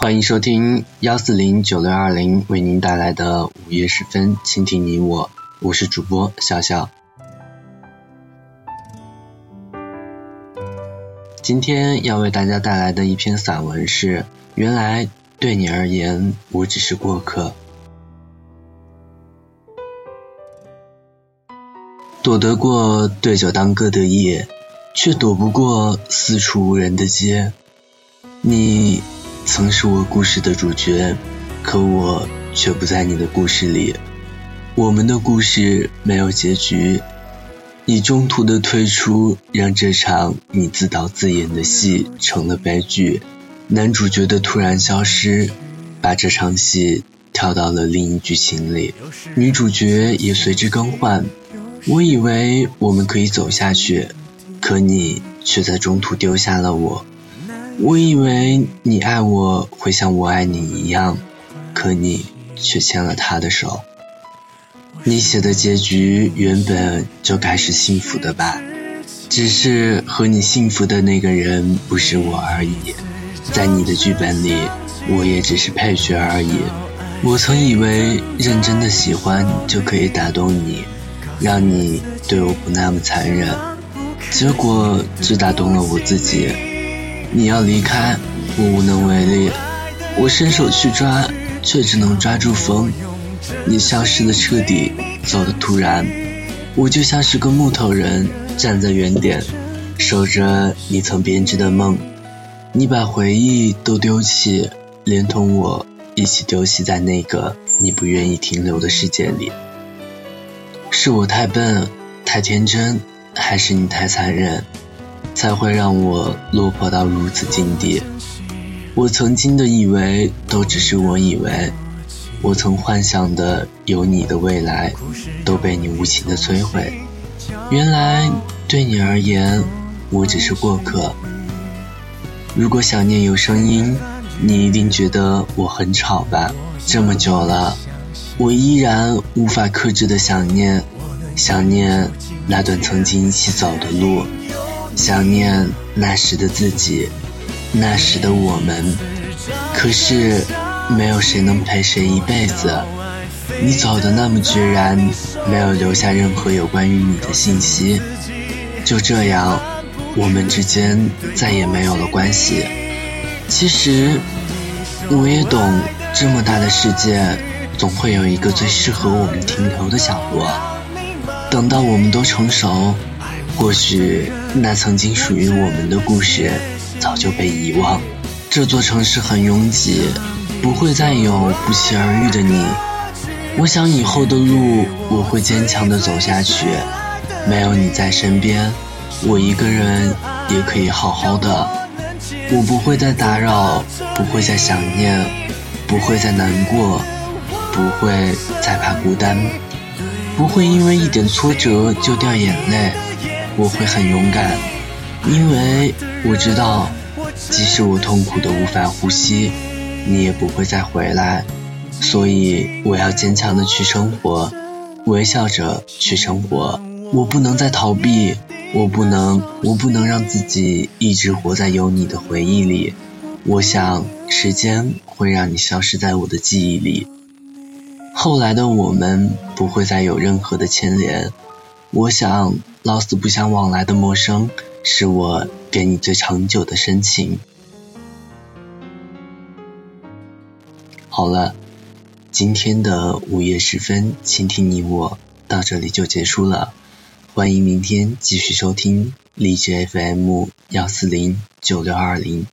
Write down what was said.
欢迎收听幺四零九六二零为您带来的午夜时分，倾听你我，我是主播笑笑。今天要为大家带来的一篇散文是：原来对你而言，我只是过客。躲得过对酒当歌的夜，却躲不过四处无人的街。你。曾是我故事的主角，可我却不在你的故事里。我们的故事没有结局，你中途的退出，让这场你自导自演的戏成了悲剧。男主角的突然消失，把这场戏跳到了另一剧情里，女主角也随之更换。我以为我们可以走下去，可你却在中途丢下了我。我以为你爱我会像我爱你一样，可你却牵了他的手。你写的结局原本就该是幸福的吧？只是和你幸福的那个人不是我而已。在你的剧本里，我也只是配角而已。我曾以为认真的喜欢就可以打动你，让你对我不那么残忍，结果只打动了我自己。你要离开，我无能为力。我伸手去抓，却只能抓住风。你消失的彻底，走的突然。我就像是个木头人，站在原点，守着你曾编织的梦。你把回忆都丢弃，连同我一起丢弃在那个你不愿意停留的世界里。是我太笨，太天真，还是你太残忍？才会让我落魄到如此境地。我曾经的以为都只是我以为，我曾幻想的有你的未来，都被你无情的摧毁。原来对你而言，我只是过客。如果想念有声音，你一定觉得我很吵吧？这么久了，我依然无法克制的想念，想念那段曾经一起走的路。想念那时的自己，那时的我们。可是，没有谁能陪谁一辈子。你走的那么决然，没有留下任何有关于你的信息。就这样，我们之间再也没有了关系。其实，我也懂，这么大的世界，总会有一个最适合我们停留的角落。等到我们都成熟。或许那曾经属于我们的故事早就被遗忘。这座城市很拥挤，不会再有不期而遇的你。我想以后的路我会坚强的走下去。没有你在身边，我一个人也可以好好的。我不会再打扰，不会再想念，不会再难过，不会再怕孤单，不会因为一点挫折就掉眼泪。我会很勇敢，因为我知道，即使我痛苦的无法呼吸，你也不会再回来。所以我要坚强的去生活，微笑着去生活。我不能再逃避，我不能，我不能让自己一直活在有你的回忆里。我想，时间会让你消失在我的记忆里。后来的我们不会再有任何的牵连。我想。老死不相往来的陌生，是我给你最长久的深情。好了，今天的午夜时分，倾听你我到这里就结束了。欢迎明天继续收听荔枝 FM 幺四零九六二零。